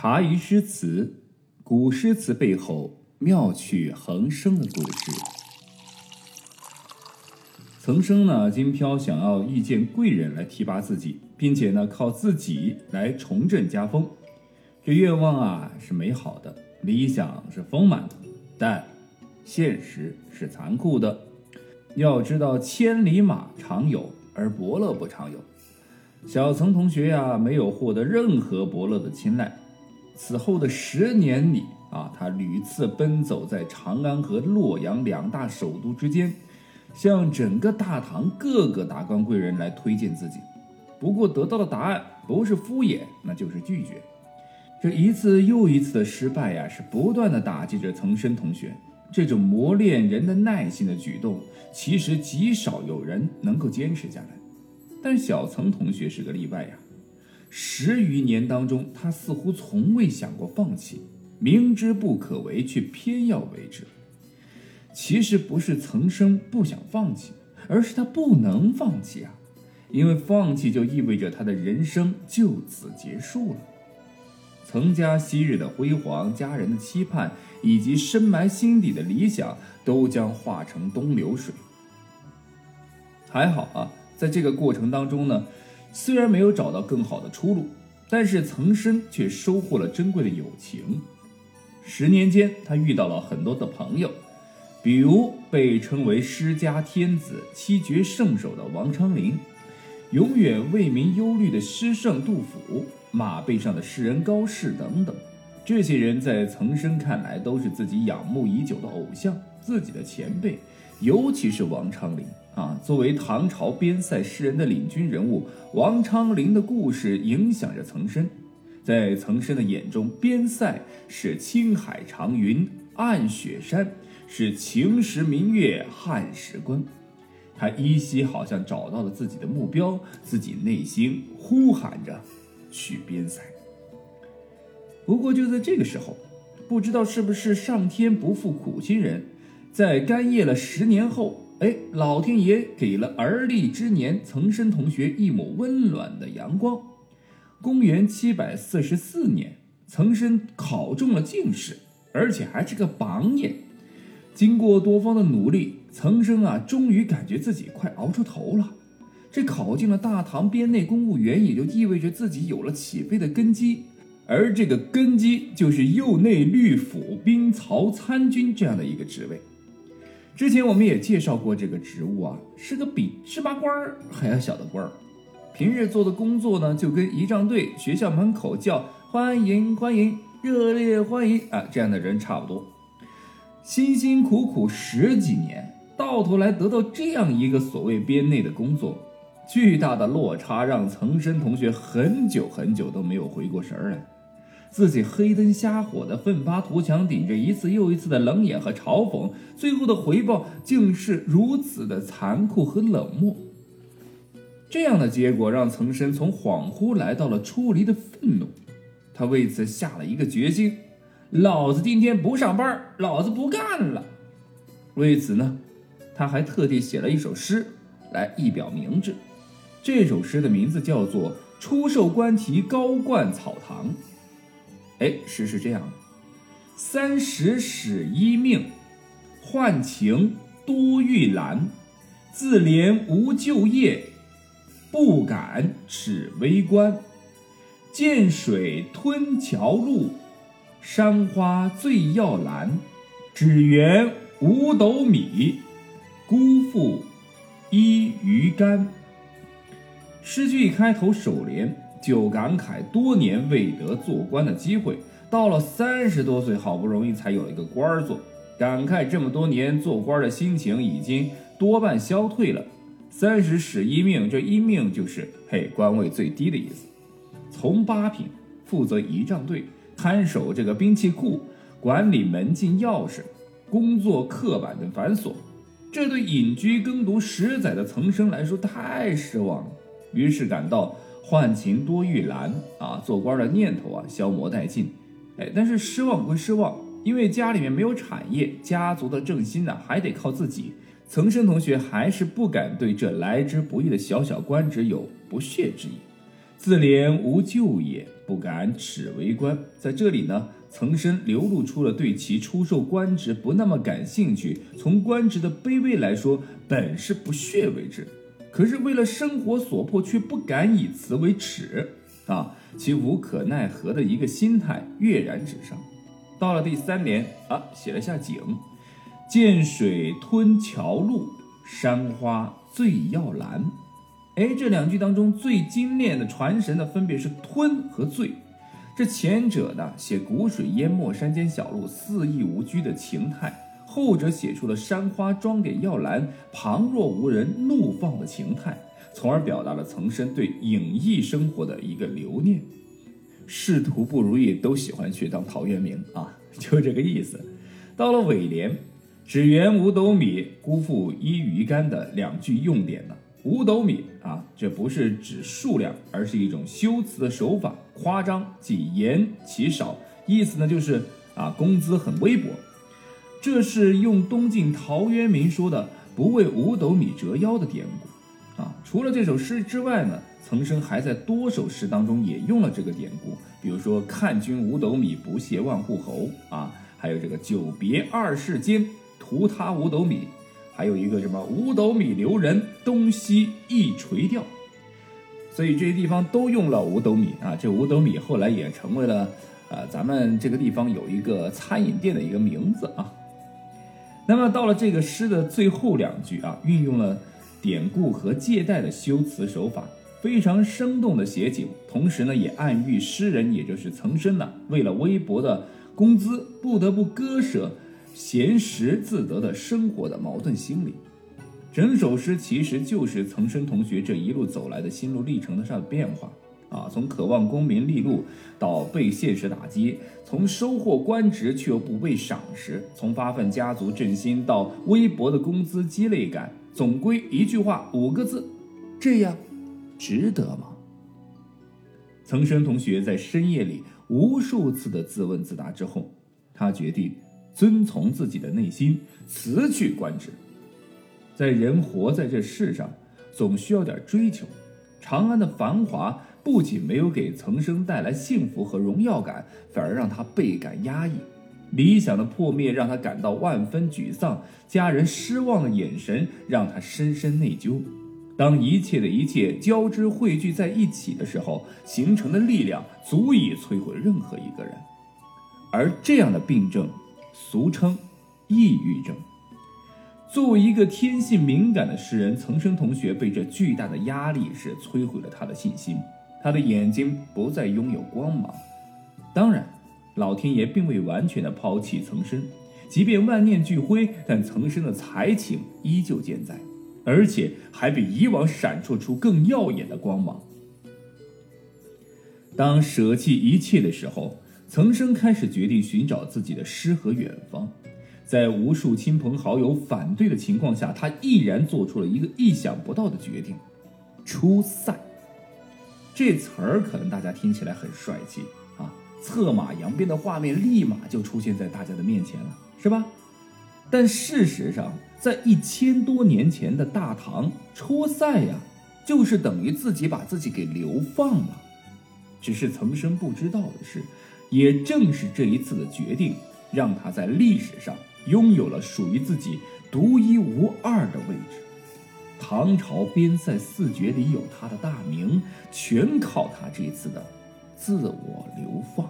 茶余诗词，古诗词背后妙趣横生的故事。曾生呢，金飘想要遇见贵人来提拔自己，并且呢，靠自己来重振家风。这愿望啊是美好的，理想是丰满的，但现实是残酷的。要知道，千里马常有，而伯乐不常有。小曾同学呀，没有获得任何伯乐的青睐。此后的十年里啊，他屡次奔走在长安和洛阳两大首都之间，向整个大唐各个达官贵人来推荐自己。不过得到的答案不是敷衍，那就是拒绝。这一次又一次的失败呀，是不断的打击着岑参同学。这种磨练人的耐心的举动，其实极少有人能够坚持下来。但小岑同学是个例外呀。十余年当中，他似乎从未想过放弃，明知不可为，却偏要为之。其实不是曾生不想放弃，而是他不能放弃啊！因为放弃就意味着他的人生就此结束了。曾家昔日的辉煌、家人的期盼，以及深埋心底的理想，都将化成东流水。还好啊，在这个过程当中呢。虽然没有找到更好的出路，但是岑参却收获了珍贵的友情。十年间，他遇到了很多的朋友，比如被称为诗家天子、七绝圣手的王昌龄，永远为民忧虑的诗圣杜甫，马背上的诗人高适等等。这些人在岑参看来都是自己仰慕已久的偶像，自己的前辈，尤其是王昌龄。啊，作为唐朝边塞诗人的领军人物，王昌龄的故事影响着岑参。在岑参的眼中，边塞是青海长云暗雪山，是晴时明月汉时关。他依稀好像找到了自己的目标，自己内心呼喊着去边塞。不过就在这个时候，不知道是不是上天不负苦心人，在干谒了十年后。哎，老天爷给了而立之年岑参同学一抹温暖的阳光。公元七百四十四年，岑参考中了进士，而且还是个榜眼。经过多方的努力，岑参啊，终于感觉自己快熬出头了。这考进了大唐编内公务员，也就意味着自己有了起飞的根基，而这个根基就是右内律府兵曹参军这样的一个职位。之前我们也介绍过这个职务啊，是个比芝麻官儿还要小的官儿。平日做的工作呢，就跟仪仗队学校门口叫欢迎欢迎热烈欢迎啊这样的人差不多。辛辛苦苦十几年，到头来得到这样一个所谓编内的工作，巨大的落差让岑参同学很久很久都没有回过神来。自己黑灯瞎火的奋发图强，顶着一次又一次的冷眼和嘲讽，最后的回报竟是如此的残酷和冷漠。这样的结果让岑参从恍惚来到了出离的愤怒，他为此下了一个决心：老子今天不上班，老子不干了。为此呢，他还特地写了一首诗来一表明志。这首诗的名字叫做《出售官题高冠草堂》。哎，诗是这样的：三十始一命，宦情多欲兰。自怜无就业，不敢耻微官。涧水吞桥路，山花最耀兰。只缘五斗米，辜负一鱼竿。诗句开头首联。就感慨多年未得做官的机会，到了三十多岁，好不容易才有了一个官儿做，感慨这么多年做官的心情已经多半消退了。三十使一命，这一命就是嘿官位最低的意思。从八品负责仪仗队，看守这个兵器库，管理门禁钥匙，工作刻板的繁琐，这对隐居耕读十载的岑参来说太失望了，于是感到。宦情多欲兰啊，做官的念头啊消磨殆尽，哎，但是失望归失望，因为家里面没有产业，家族的振兴呢还得靠自己。岑参同学还是不敢对这来之不易的小小官职有不屑之意。自怜无就也不敢耻为官。在这里呢，岑参流露出了对其出售官职不那么感兴趣，从官职的卑微来说，本是不屑为之。可是为了生活所迫，却不敢以此为耻啊！其无可奈何的一个心态跃然纸上。到了第三联啊，写了下景：涧水吞桥路，山花醉药兰。哎，这两句当中最精炼的传神的，分别是吞和醉。这前者呢，写谷水淹没山间小路，肆意无拘的情态；后者写出了山花装给药兰，旁若无人，怒放的情态，从而表达了岑参对隐逸生活的一个留念。仕途不如意，都喜欢去当陶渊明啊，就这个意思。到了尾联，只缘五斗米，辜负一鱼竿的两句用典呢。五斗米啊，这不是指数量，而是一种修辞的手法，夸张即言其少，意思呢就是啊工资很微薄。这是用东晋陶渊明说的“不为五斗米折腰”的典故啊。除了这首诗之外呢，岑参还在多首诗当中也用了这个典故，比如说“看君五斗米，不谢万户侯”啊，还有这个“久别二世间，图他五斗米”。还有一个什么五斗米留人，东西一垂钓，所以这些地方都用了五斗米啊。这五斗米后来也成为了呃咱们这个地方有一个餐饮店的一个名字啊。那么到了这个诗的最后两句啊，运用了典故和借代的修辞手法，非常生动的写景，同时呢也暗喻诗人也就是岑参呢，为了微薄的工资不得不割舍。闲时自得的生活的矛盾心理，整首诗其实就是岑参同学这一路走来的心路历程的上变化啊，从渴望功名利禄到被现实打击，从收获官职却又不被赏识，从发奋家族振兴到微薄的工资积累感，总归一句话五个字：这样值得吗？岑参同学在深夜里无数次的自问自答之后，他决定。遵从自己的内心，辞去官职。在人活在这世上，总需要点追求。长安的繁华不仅没有给曾生带来幸福和荣耀感，反而让他倍感压抑。理想的破灭让他感到万分沮丧，家人失望的眼神让他深深内疚。当一切的一切交织汇聚在一起的时候，形成的力量足以摧毁任何一个人。而这样的病症。俗称抑郁症。作为一个天性敏感的诗人，岑生同学被这巨大的压力是摧毁了他的信心，他的眼睛不再拥有光芒。当然，老天爷并未完全的抛弃曾参，即便万念俱灰，但曾参的才情依旧健在，而且还比以往闪烁出更耀眼的光芒。当舍弃一切的时候。曾参开始决定寻找自己的诗和远方，在无数亲朋好友反对的情况下，他毅然做出了一个意想不到的决定：出塞。这词儿可能大家听起来很帅气啊，策马扬鞭的画面立马就出现在大家的面前了，是吧？但事实上，在一千多年前的大唐，出塞呀，就是等于自己把自己给流放了。只是岑参不知道的是。也正是这一次的决定，让他在历史上拥有了属于自己独一无二的位置。唐朝边塞四绝里有他的大名，全靠他这次的自我流放。